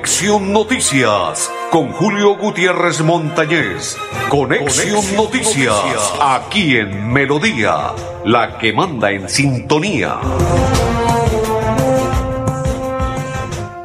Conexión Noticias con Julio Gutiérrez Montañez. Conexión, Noticias, aquí en Melodía, la que manda en sintonía.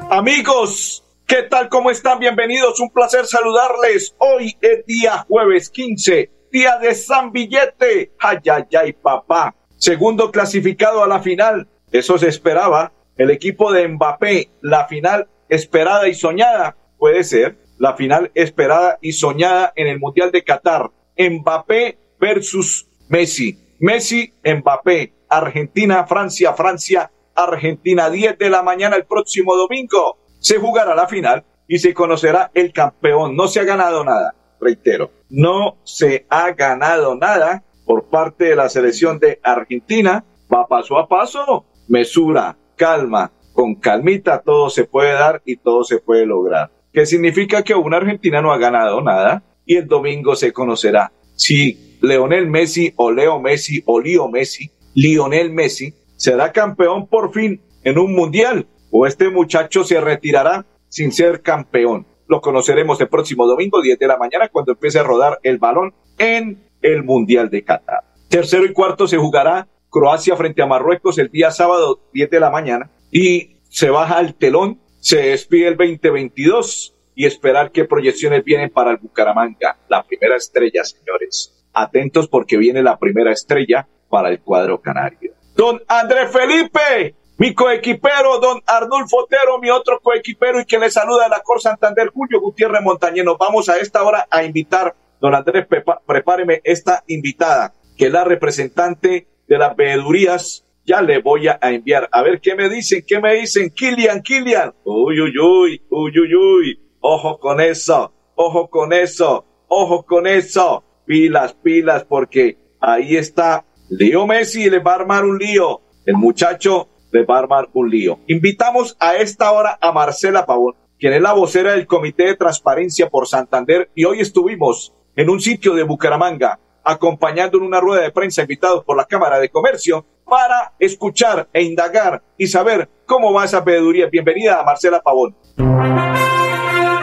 Amigos, ¿qué tal? ¿Cómo están? Bienvenidos. Un placer saludarles. Hoy es día jueves 15, día de San Billete. Ay, ay, ay, papá. Segundo clasificado a la final. Eso se esperaba. El equipo de Mbappé, la final esperada y soñada, puede ser la final esperada y soñada en el Mundial de Qatar. Mbappé versus Messi. Messi, Mbappé. Argentina, Francia, Francia, Argentina. 10 de la mañana el próximo domingo. Se jugará la final y se conocerá el campeón. No se ha ganado nada, reitero. No se ha ganado nada por parte de la selección de Argentina. Va paso a paso. Mesura, calma, con calmita todo se puede dar y todo se puede lograr. ¿Qué significa que una Argentina no ha ganado nada y el domingo se conocerá si Leonel Messi o Leo Messi o Leo Messi, Lionel Messi, será campeón por fin en un mundial o este muchacho se retirará sin ser campeón. Lo conoceremos el próximo domingo, 10 de la mañana, cuando empiece a rodar el balón en el Mundial de Qatar. Tercero y cuarto se jugará Croacia frente a Marruecos el día sábado 10 de la mañana y se baja el telón, se despide el 2022 y esperar qué proyecciones vienen para el Bucaramanga, la primera estrella, señores. Atentos porque viene la primera estrella para el cuadro canario. Don Andrés Felipe, mi coequipero, don Arnulfo Otero, mi otro coequipero y que le saluda de la Cor Santander, Julio Gutiérrez Montañeno. Vamos a esta hora a invitar, don Andrés, prepáreme esta invitada, que es la representante de las veedurías, ya le voy a enviar. A ver qué me dicen, qué me dicen. Kilian, Kilian. Uy, uy, uy, uy, uy, uy. Ojo con eso, ojo con eso, ojo con eso. Pilas, pilas, porque ahí está Leo Messi le va a armar un lío. El muchacho le va a armar un lío. Invitamos a esta hora a Marcela Pavón, quien es la vocera del Comité de Transparencia por Santander, y hoy estuvimos en un sitio de Bucaramanga acompañando en una rueda de prensa invitados por la Cámara de Comercio para escuchar e indagar y saber cómo va esa peduría. Bienvenida a Marcela Pavón.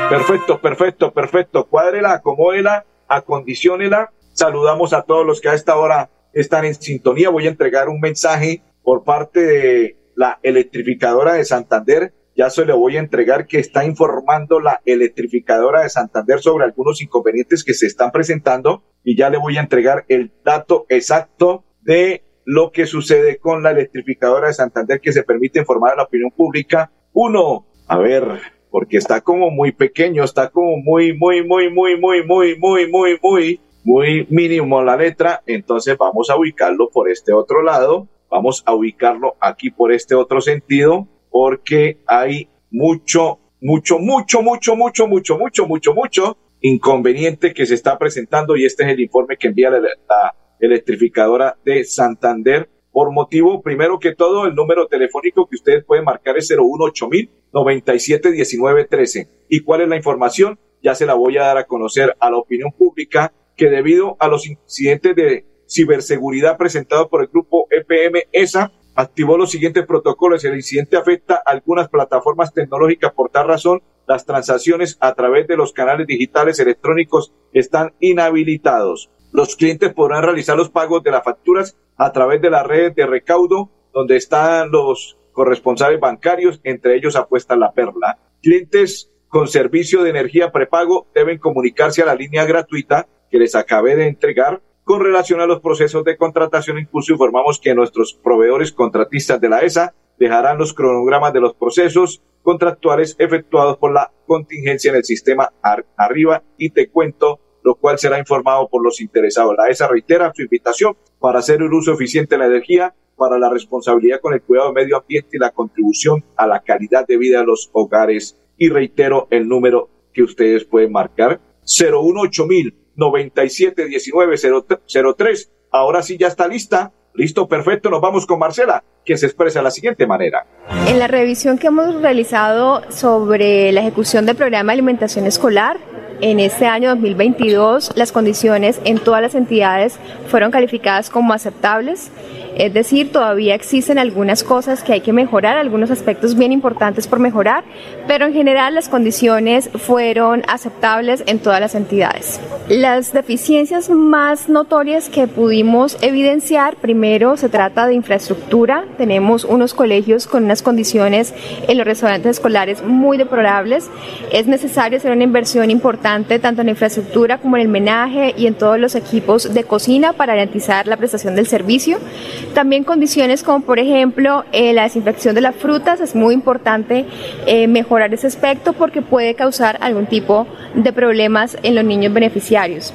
Perfecto, perfecto, perfecto. Cuádrela, acomódela, acondiciónela. Saludamos a todos los que a esta hora están en sintonía. Voy a entregar un mensaje por parte de la electrificadora de Santander ya se le voy a entregar que está informando la electrificadora de Santander sobre algunos inconvenientes que se están presentando y ya le voy a entregar el dato exacto de lo que sucede con la electrificadora de Santander que se permite informar a la opinión pública. Uno, a ver, porque está como muy pequeño, está como muy, muy, muy, muy, muy, muy, muy, muy, muy, muy mínimo la letra. Entonces vamos a ubicarlo por este otro lado. Vamos a ubicarlo aquí por este otro sentido porque hay mucho, mucho, mucho, mucho, mucho, mucho, mucho, mucho, mucho inconveniente que se está presentando y este es el informe que envía la, electrificadora de Santander por motivo, primero que todo, el número telefónico que ustedes pueden marcar es 018000 97 ¿Y cuál es la información? Ya se la voy a dar a conocer a la opinión pública que debido a los incidentes de ciberseguridad presentados por el grupo EPM ESA, activó los siguientes protocolos. El incidente afecta a algunas plataformas tecnológicas. Por tal razón, las transacciones a través de los canales digitales electrónicos están inhabilitados. Los clientes podrán realizar los pagos de las facturas a través de las redes de recaudo, donde están los corresponsales bancarios, entre ellos apuesta la perla. Clientes con servicio de energía prepago deben comunicarse a la línea gratuita que les acabé de entregar con relación a los procesos de contratación, incluso informamos que nuestros proveedores contratistas de la ESA dejarán los cronogramas de los procesos contractuales efectuados por la contingencia en el sistema arriba y te cuento, lo cual será informado por los interesados. La ESA reitera su invitación para hacer un uso eficiente de la energía para la responsabilidad con el cuidado del medio ambiente y la contribución a la calidad de vida de los hogares. Y reitero el número que ustedes pueden marcar, 018 971903. Ahora sí ya está lista. Listo, perfecto. Nos vamos con Marcela, que se expresa de la siguiente manera. En la revisión que hemos realizado sobre la ejecución del programa de alimentación escolar, en este año 2022 las condiciones en todas las entidades fueron calificadas como aceptables. Es decir, todavía existen algunas cosas que hay que mejorar, algunos aspectos bien importantes por mejorar, pero en general las condiciones fueron aceptables en todas las entidades. Las deficiencias más notorias que pudimos evidenciar, primero se trata de infraestructura. Tenemos unos colegios con unas condiciones en los restaurantes escolares muy deplorables. Es necesario hacer una inversión importante tanto en infraestructura como en el menaje y en todos los equipos de cocina para garantizar la prestación del servicio. También condiciones como por ejemplo eh, la desinfección de las frutas. Es muy importante eh, mejorar ese aspecto porque puede causar algún tipo de problemas en los niños beneficiarios.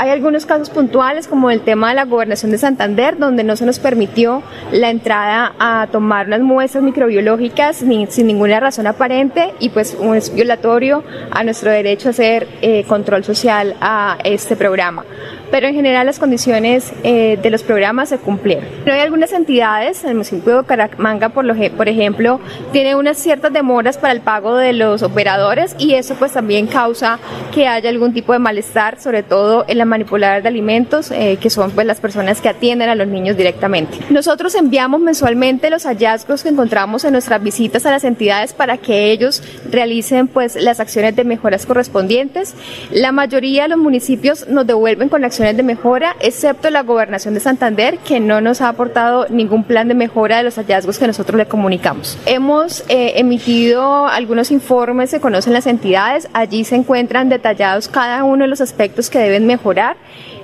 Hay algunos casos puntuales como el tema de la gobernación de Santander, donde no se nos permitió la entrada a tomar unas muestras microbiológicas ni, sin ninguna razón aparente y pues es violatorio a nuestro derecho a hacer eh, control social a este programa pero en general las condiciones eh, de los programas se cumplieron. No hay algunas entidades, el municipio de Bucaramanga, por, lo, por ejemplo, tiene unas ciertas demoras para el pago de los operadores y eso pues también causa que haya algún tipo de malestar, sobre todo en la manipuladora de alimentos, eh, que son pues las personas que atienden a los niños directamente. Nosotros enviamos mensualmente los hallazgos que encontramos en nuestras visitas a las entidades para que ellos realicen pues las acciones de mejoras correspondientes. La mayoría de los municipios nos devuelven con acciones de mejora, excepto la gobernación de Santander, que no nos ha aportado ningún plan de mejora de los hallazgos que nosotros le comunicamos. Hemos eh, emitido algunos informes, se conocen las entidades, allí se encuentran detallados cada uno de los aspectos que deben mejorar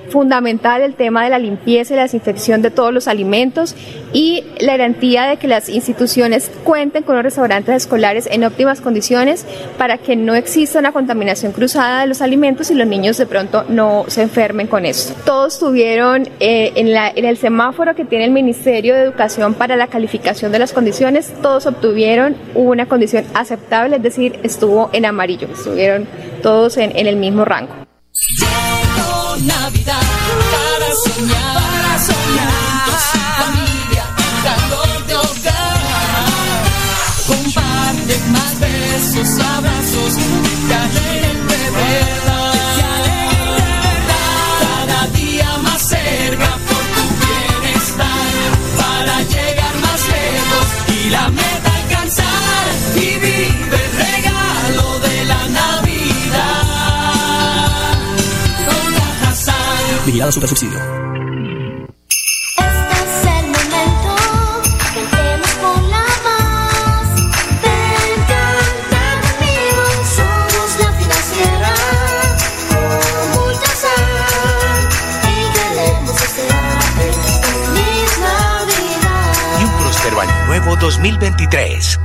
fundamental el tema de la limpieza y la desinfección de todos los alimentos y la garantía de que las instituciones cuenten con los restaurantes escolares en óptimas condiciones para que no exista una contaminación cruzada de los alimentos y los niños de pronto no se enfermen con esto. Todos tuvieron eh, en, el semáforo que tiene el Ministerio de Educación para la calificación de las condiciones, todos obtuvieron una condición aceptable, es decir, estuvo en amarillo, estuvieron todos en, el mismo rango. Abrazos, un próspero año nuevo 2023.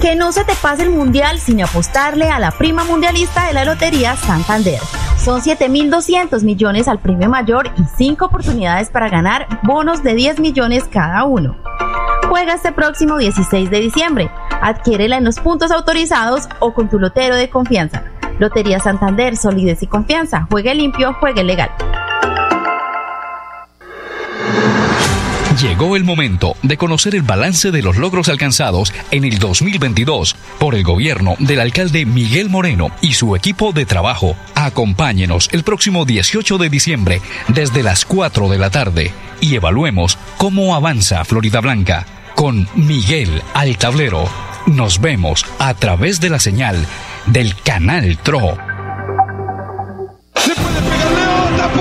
Que no se te pase el mundial sin apostarle a la prima mundialista de la Lotería Santander. Son 7.200 millones al premio mayor y 5 oportunidades para ganar bonos de 10 millones cada uno. Juega este próximo 16 de diciembre. Adquiérela en los puntos autorizados o con tu lotero de confianza. Lotería Santander, solidez y confianza. Juegue limpio, juegue legal. Llegó el momento de conocer el balance de los logros alcanzados en el 2022 por el gobierno del alcalde Miguel Moreno y su equipo de trabajo. Acompáñenos el próximo 18 de diciembre desde las 4 de la tarde y evaluemos cómo avanza Florida Blanca con Miguel al tablero. Nos vemos a través de la señal del canal TRO.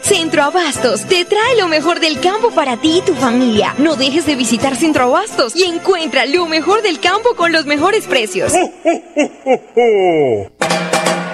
Centro Abastos te trae lo mejor del campo para ti y tu familia. No dejes de visitar Centro Abastos y encuentra lo mejor del campo con los mejores precios.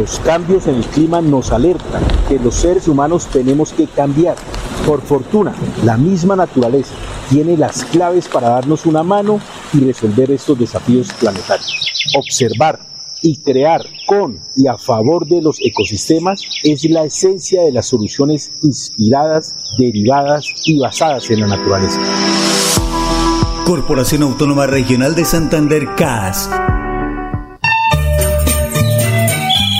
Los cambios en el clima nos alertan que los seres humanos tenemos que cambiar. Por fortuna, la misma naturaleza tiene las claves para darnos una mano y resolver estos desafíos planetarios. Observar y crear con y a favor de los ecosistemas es la esencia de las soluciones inspiradas, derivadas y basadas en la naturaleza. Corporación Autónoma Regional de Santander CAS.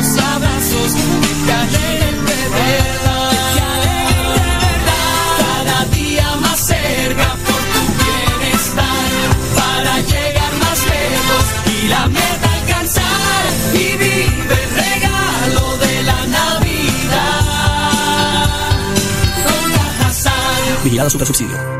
Besos, abrazos, que te de verdad. Que te de verdad. Cada día más cerca por tu bienestar. Para llegar más lejos y la meta alcanzar. Y vive el regalo de la Navidad. Con Cajasal. Vigilado Super Subsidio.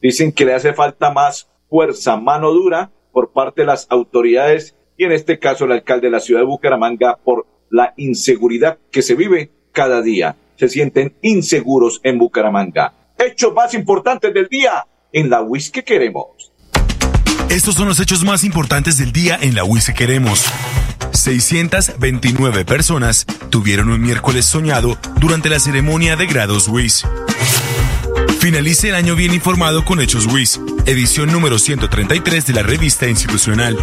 Dicen que le hace falta más fuerza, mano dura por parte de las autoridades y en este caso el alcalde de la ciudad de Bucaramanga por la inseguridad que se vive cada día. Se sienten inseguros en Bucaramanga. Hechos más importantes del día en la WIS que queremos. Estos son los hechos más importantes del día en la UIS que queremos. 629 personas tuvieron un miércoles soñado durante la ceremonia de grados WIS. Finalice el año bien informado con Hechos WIS, edición número 133 de la revista institucional.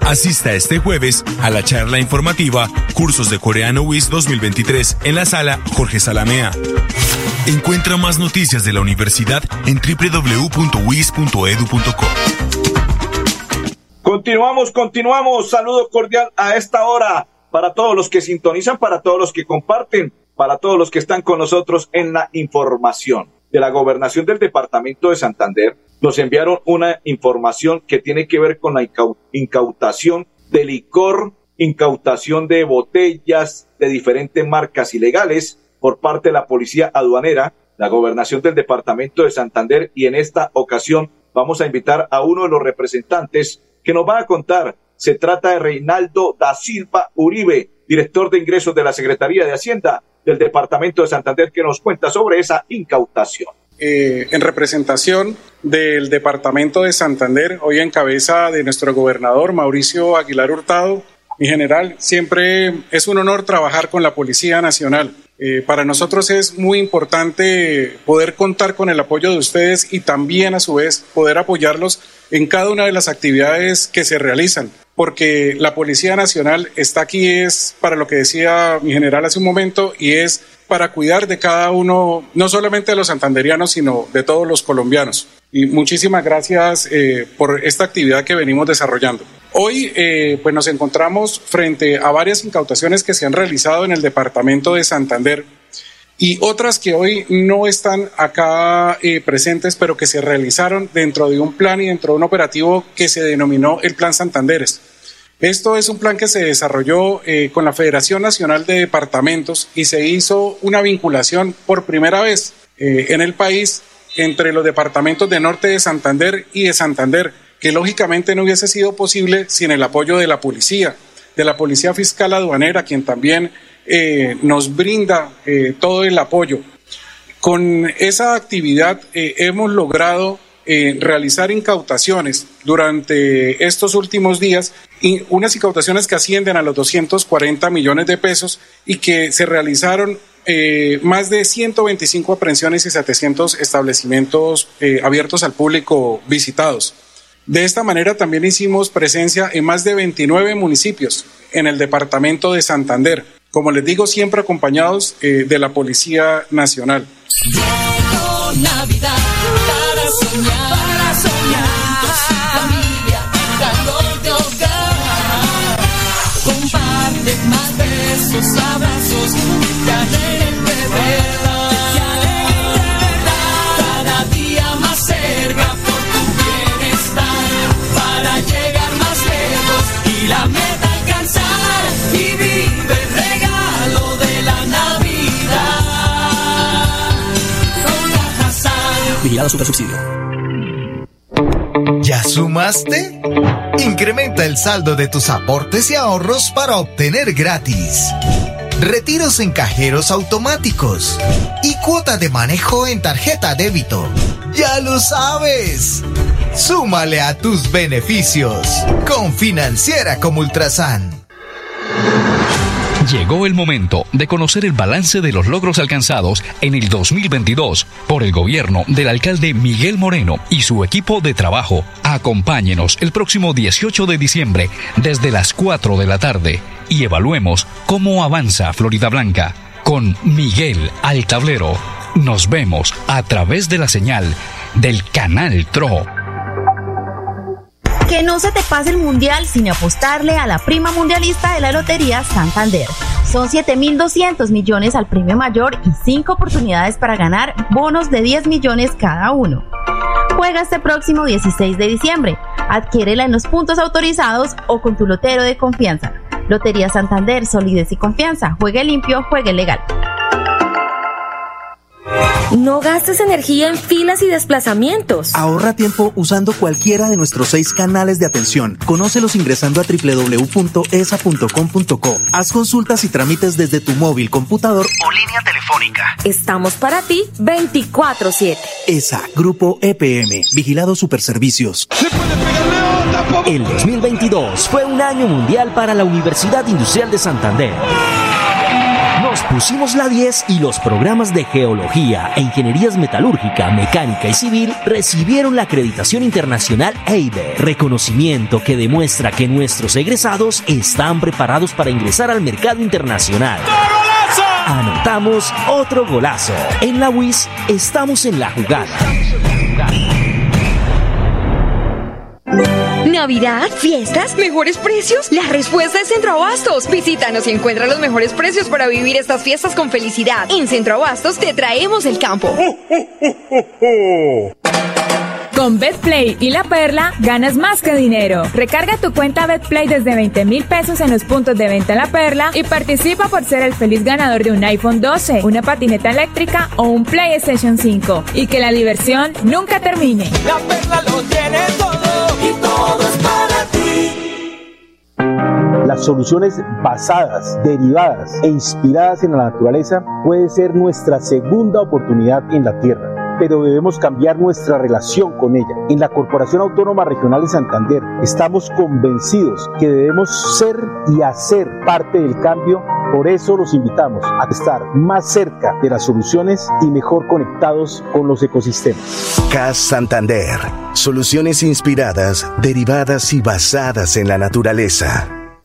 Asista este jueves a la charla informativa Cursos de Coreano WIS 2023 en la sala Jorge Salamea. Encuentra más noticias de la universidad en www.wis.edu.co. Continuamos, continuamos. Saludo cordial a esta hora para todos los que sintonizan, para todos los que comparten, para todos los que están con nosotros en la información de la gobernación del departamento de Santander. Nos enviaron una información que tiene que ver con la incau- incautación de licor, incautación de botellas de diferentes marcas ilegales por parte de la policía aduanera, la gobernación del departamento de Santander y en esta ocasión vamos a invitar a uno de los representantes que nos va a contar. Se trata de Reinaldo da Silva Uribe, director de ingresos de la Secretaría de Hacienda del departamento de Santander, que nos cuenta sobre esa incautación. eh, en representación del Departamento de Santander, hoy en cabeza de nuestro gobernador Mauricio Aguilar Hurtado. Mi general, siempre es un honor trabajar con la Policía Nacional. Eh, para nosotros es muy importante poder contar con el apoyo de ustedes y también a su vez poder apoyarlos en cada una de las actividades que se realizan, porque la Policía Nacional está aquí es para lo que decía mi general hace un momento y es para cuidar de cada uno, no solamente de los santanderianos, sino de todos los colombianos. Y muchísimas gracias eh, por esta actividad que venimos desarrollando. Hoy eh, pues nos encontramos frente a varias incautaciones que se han realizado en el departamento de Santander y otras que hoy no están acá eh, presentes, pero que se realizaron dentro de un plan y dentro de un operativo que se denominó el Plan Santanderes. Esto es un plan que se desarrolló eh, con la Federación Nacional de Departamentos y se hizo una vinculación por primera vez eh, en el país entre los departamentos de Norte de Santander y de Santander, que lógicamente no hubiese sido posible sin el apoyo de la policía, de la Policía Fiscal Aduanera, quien también eh, nos brinda todo el apoyo. Con esa actividad hemos logrado eh, realizar incautaciones durante estos últimos días, y unas incautaciones que ascienden a los 240 millones de pesos y que se realizaron eh, más de 125 aprehensiones y 700 establecimientos eh, abiertos al público visitados. De esta manera también hicimos presencia en más de 29 municipios en el departamento de Santander, como les digo, siempre acompañados eh, de la Policía Nacional. Llegó Navidad besos, abrazos, que alegren de verdad. Que alegren de verdad. Cada día más cerca por tu bienestar. Para llegar más lejos y la meta alcanzar. Y vive el regalo de la Navidad. Con Cajasal. Vigilado Super Subsidio. ¿Ya sumaste? Incrementa el saldo de tus aportes y ahorros para obtener gratis. Retiros en cajeros automáticos y cuota de manejo en tarjeta débito. Ya lo sabes. Súmale a tus beneficios con Financiera como Ultrasan. Llegó el momento de conocer el balance de los logros alcanzados en el 2022 por el gobierno del alcalde Miguel Moreno y su equipo de trabajo. Acompáñenos el próximo 18 de diciembre desde las 4 de la tarde y evaluemos cómo avanza Florida Blanca con Miguel al tablero. Nos vemos a través de la señal del canal TRO. Que no se te pase el mundial sin apostarle a la prima mundialista de la Lotería Santander. Son 7.200 millones al premio mayor y 5 oportunidades para ganar bonos de 10 millones cada uno. Juega este próximo 16 de diciembre. Adquiérela en los puntos autorizados o con tu lotero de confianza. Lotería Santander, solidez y confianza. Juegue limpio, juegue legal. No gastes energía en filas y desplazamientos. Ahorra tiempo usando cualquiera de nuestros seis canales de atención. Conócelos ingresando a www.esa.com.co. Haz consultas y trámites desde tu móvil, computador o línea telefónica. Estamos para ti 24-7. ESA, Grupo EPM, Vigilado Superservicios. El 2022 fue un año mundial para la Universidad Industrial de Santander. Nos pusimos la 10 y los programas de geología e ingenierías metalúrgica, mecánica y civil recibieron la acreditación internacional EIBE, reconocimiento que demuestra que nuestros egresados están preparados para ingresar al mercado internacional. Anotamos otro golazo. En la WIS estamos en la jugada. Navidad, fiestas, mejores precios. La respuesta es Centro Abastos. Visítanos y encuentra los mejores precios para vivir estas fiestas con felicidad. En Centro Abastos te traemos el campo. Con BetPlay y La Perla ganas más que dinero. Recarga tu cuenta BetPlay desde 20 mil pesos en los puntos de venta La Perla y participa por ser el feliz ganador de un iPhone 12, una patineta eléctrica o un PlayStation 5. Y que la diversión nunca termine. La perla lo tiene todo y todo. Las soluciones basadas, derivadas e inspiradas en la naturaleza puede ser nuestra segunda oportunidad en la tierra pero debemos cambiar nuestra relación con ella. En la Corporación Autónoma Regional de Santander estamos convencidos que debemos ser y hacer parte del cambio. Por eso los invitamos a estar más cerca de las soluciones y mejor conectados con los ecosistemas. CAS Santander. Soluciones inspiradas, derivadas y basadas en la naturaleza.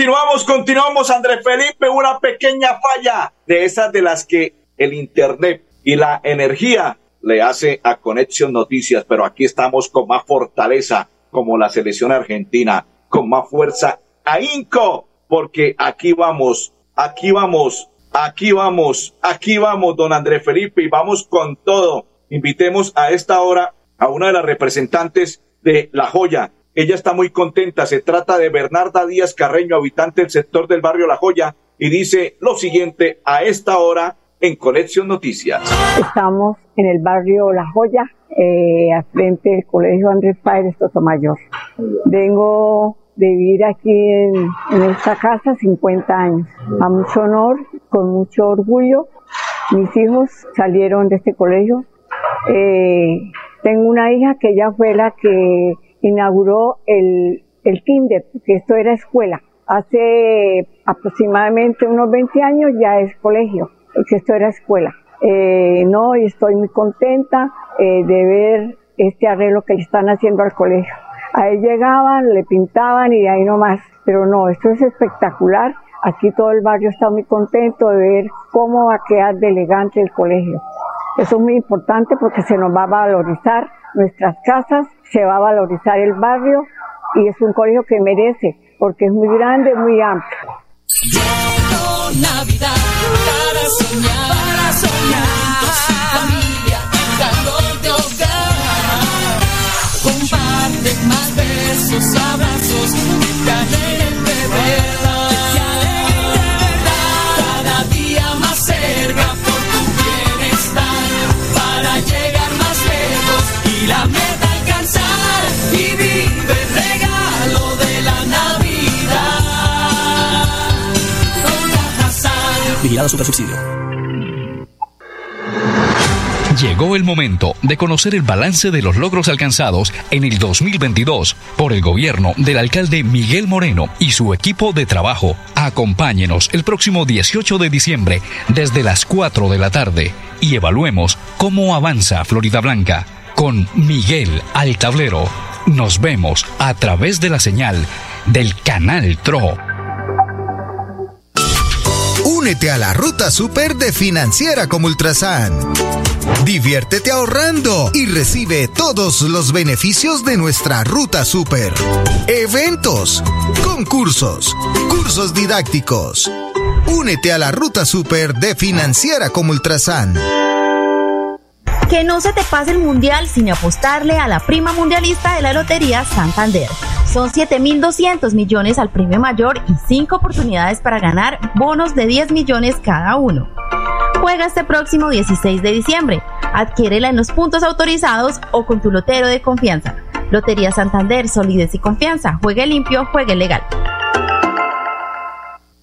Continuamos Continuamos, Andrés Felipe, una pequeña falla de esas de las que el Internet y la energía le hace a Conexión Noticias, pero aquí estamos con más fortaleza, como la selección argentina, con más fuerza a Inco, porque aquí vamos, aquí vamos, aquí vamos, aquí vamos, don Andrés Felipe, y vamos con todo. Invitemos a esta hora a una de las representantes de La Joya. Ella está muy contenta. Se trata de Bernarda Díaz Carreño, habitante del sector del barrio La Joya, y dice lo siguiente a esta hora en Conexión Noticias. Estamos en el barrio La Joya, eh, al del Colegio Andrés Páez Sotomayor. Vengo de vivir aquí en, esta casa 50 años, a mucho honor, con mucho orgullo. Mis hijos salieron de este colegio. Eh, tengo una hija que ella fue la que inauguró el, el kinder, que esto era escuela. Hace aproximadamente unos 20 años ya es colegio, porque esto era escuela. Eh, no, y estoy muy contenta eh, de ver este arreglo que le están haciendo al colegio. Ahí llegaban, le pintaban y de ahí nomás. Pero no, esto es espectacular. Aquí todo el barrio está muy contento de ver cómo va a quedar de elegante el colegio. Eso es muy importante porque se nos va a valorizar nuestras casas, se va a valorizar el barrio y es un colegio que merece porque es muy grande, muy amplio. Llegó Navidad para soñar, para soñar. Familia, de hogar. Más besos, abrazos, que alegren de la meta alcanzar. Y vive el regalo de la Navidad. Con. Vigilado Supersubsidio. Llegó el momento de conocer el balance de los logros alcanzados en el 2022 por el gobierno del alcalde Miguel Moreno y su equipo de trabajo. Acompáñenos el próximo 18 de diciembre desde las 4 de la tarde y evaluemos cómo avanza Florida Blanca con Miguel al tablero. Nos vemos a través de la señal del canal TRO. Únete a la ruta super de Financiera como Ultrasan. Diviértete ahorrando y recibe todos los beneficios de nuestra ruta super. Eventos, concursos, cursos didácticos. Únete a la ruta super de Financiera como Ultrasan. Que no se te pase el mundial sin apostarle a la prima mundialista de la Lotería Santander. Son 7.200 millones al premio mayor y 5 oportunidades para ganar bonos de 10 millones cada uno. Juega este próximo 16 de diciembre. Adquiérela en los puntos autorizados o con tu lotero de confianza. Lotería Santander, solidez y confianza. Juegue limpio, juegue legal.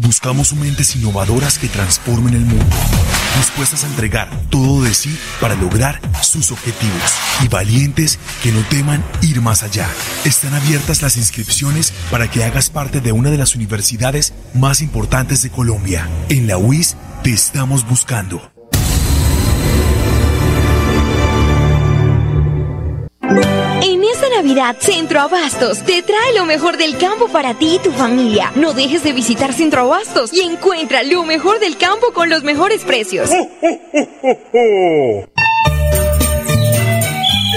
Buscamos mentes innovadoras que transformen el mundo, dispuestas a entregar todo de sí para lograr sus objetivos y valientes que no teman ir más allá. Están abiertas las inscripciones para que hagas parte de una de las universidades más importantes de Colombia. En la UIS te estamos buscando. Centro Abastos te trae lo mejor del campo para ti y tu familia. No dejes de visitar Centro Abastos y encuentra lo mejor del campo con los mejores precios.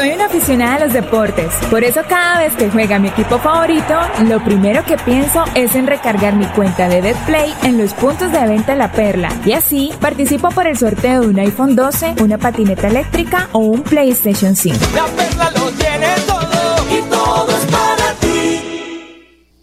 Soy una aficionada a los deportes, por eso cada vez que juega mi equipo favorito, lo primero que pienso es en recargar mi cuenta de Betplay en los puntos de venta La Perla y así participo por el sorteo de un iPhone 12, una patineta eléctrica o un PlayStation 5. La perla lo tiene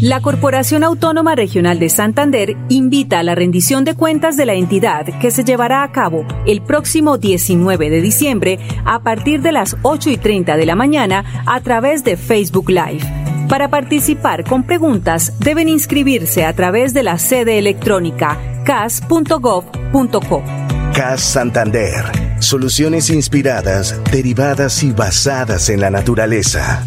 La Corporación Autónoma Regional de Santander invita a la rendición de cuentas de la entidad que se llevará a cabo el próximo 19 de diciembre a partir de las 8 y 30 de la mañana a través de Facebook Live. Para participar con preguntas deben inscribirse a través de la sede electrónica cas.gov.co. CAS Santander. Soluciones inspiradas, derivadas y basadas en la naturaleza.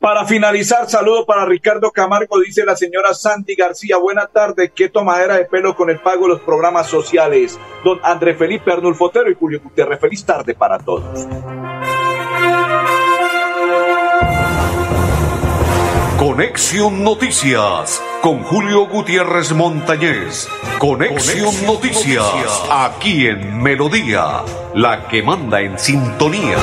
para finalizar, saludo para Ricardo Camargo, dice la señora Sandy García. Buena tarde, qué tomadera de pelo con el pago de los programas sociales. Don André Felipe Arnulfo Otero y Julio Gutiérrez, feliz tarde para todos. Conexión Noticias con Julio Gutiérrez Montañez. Conexión Noticias aquí en Melodía, la que manda en sintonía.